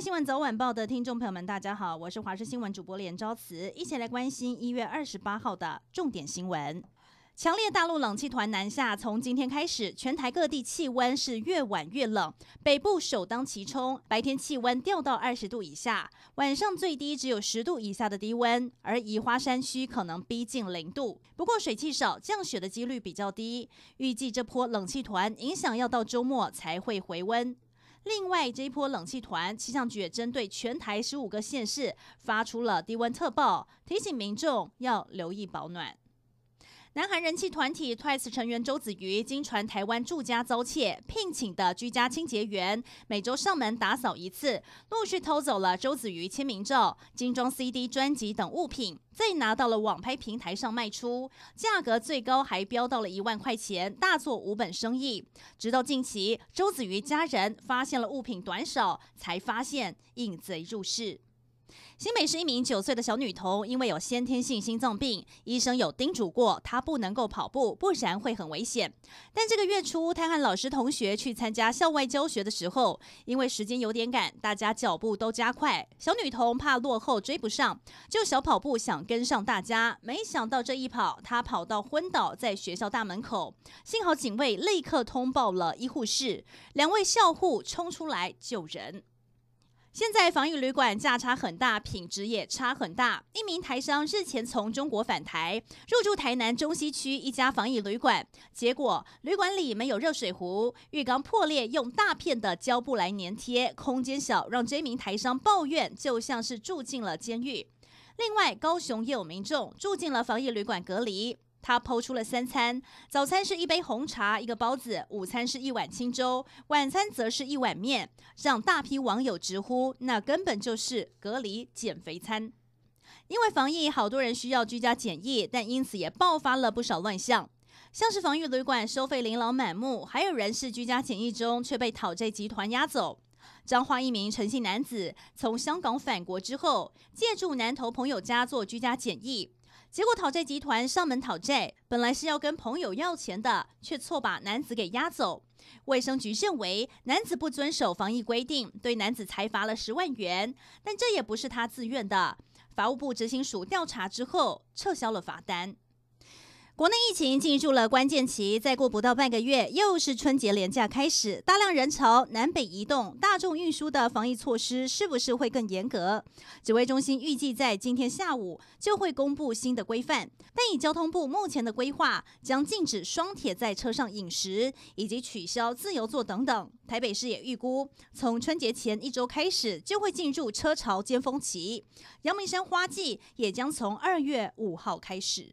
新闻早晚报的听众朋友们，大家好，我是华视新闻主播连昭慈，一起来关心一月二十八号的重点新闻。强烈大陆冷气团南下，从今天开始，全台各地气温是越晚越冷，北部首当其冲，白天气温掉到二十度以下，晚上最低只有十度以下的低温，而宜花山区可能逼近零度。不过水汽少，降雪的几率比较低，预计这波冷气团影响要到周末才会回温。另外，这一波冷气团，气象局也针对全台十五个县市发出了低温特报，提醒民众要留意保暖。南韩人气团体 TWICE 成员周子瑜经传台湾住家遭窃，聘请的居家清洁员每周上门打扫一次，陆续偷走了周子瑜签名照、精装 CD 专辑等物品，再拿到了网拍平台上卖出，价格最高还飙到了一万块钱，大做无本生意。直到近期，周子瑜家人发现了物品短少，才发现引贼入室。新北是一名九岁的小女童，因为有先天性心脏病，医生有叮嘱过她不能够跑步，不然会很危险。但这个月初，她和老师同学去参加校外教学的时候，因为时间有点赶，大家脚步都加快，小女童怕落后追不上，就小跑步想跟上大家。没想到这一跑，她跑到昏倒在学校大门口，幸好警卫立刻通报了医护室，两位校护冲出来救人。现在防疫旅馆价差很大，品质也差很大。一名台商日前从中国返台，入住台南中西区一家防疫旅馆，结果旅馆里没有热水壶，浴缸破裂，用大片的胶布来粘贴，空间小，让这名台商抱怨，就像是住进了监狱。另外，高雄也有民众住进了防疫旅馆隔离。他抛出了三餐：早餐是一杯红茶、一个包子；午餐是一碗清粥；晚餐则是一碗面，让大批网友直呼那根本就是隔离减肥餐。因为防疫，好多人需要居家检疫，但因此也爆发了不少乱象，像是防疫旅馆收费琳琅满目，还有人是居家检疫中却被讨债集团押走。彰化一名陈姓男子从香港返国之后，借住南投朋友家做居家检疫。结果讨债集团上门讨债，本来是要跟朋友要钱的，却错把男子给押走。卫生局认为男子不遵守防疫规定，对男子才罚了十万元，但这也不是他自愿的。法务部执行署调查之后，撤销了罚单。国内疫情进入了关键期，再过不到半个月，又是春节连假开始，大量人潮南北移动，大众运输的防疫措施是不是会更严格？指挥中心预计在今天下午就会公布新的规范，但以交通部目前的规划，将禁止双铁在车上饮食，以及取消自由座等等。台北市也预估，从春节前一周开始就会进入车潮尖峰期，阳明山花季也将从二月五号开始。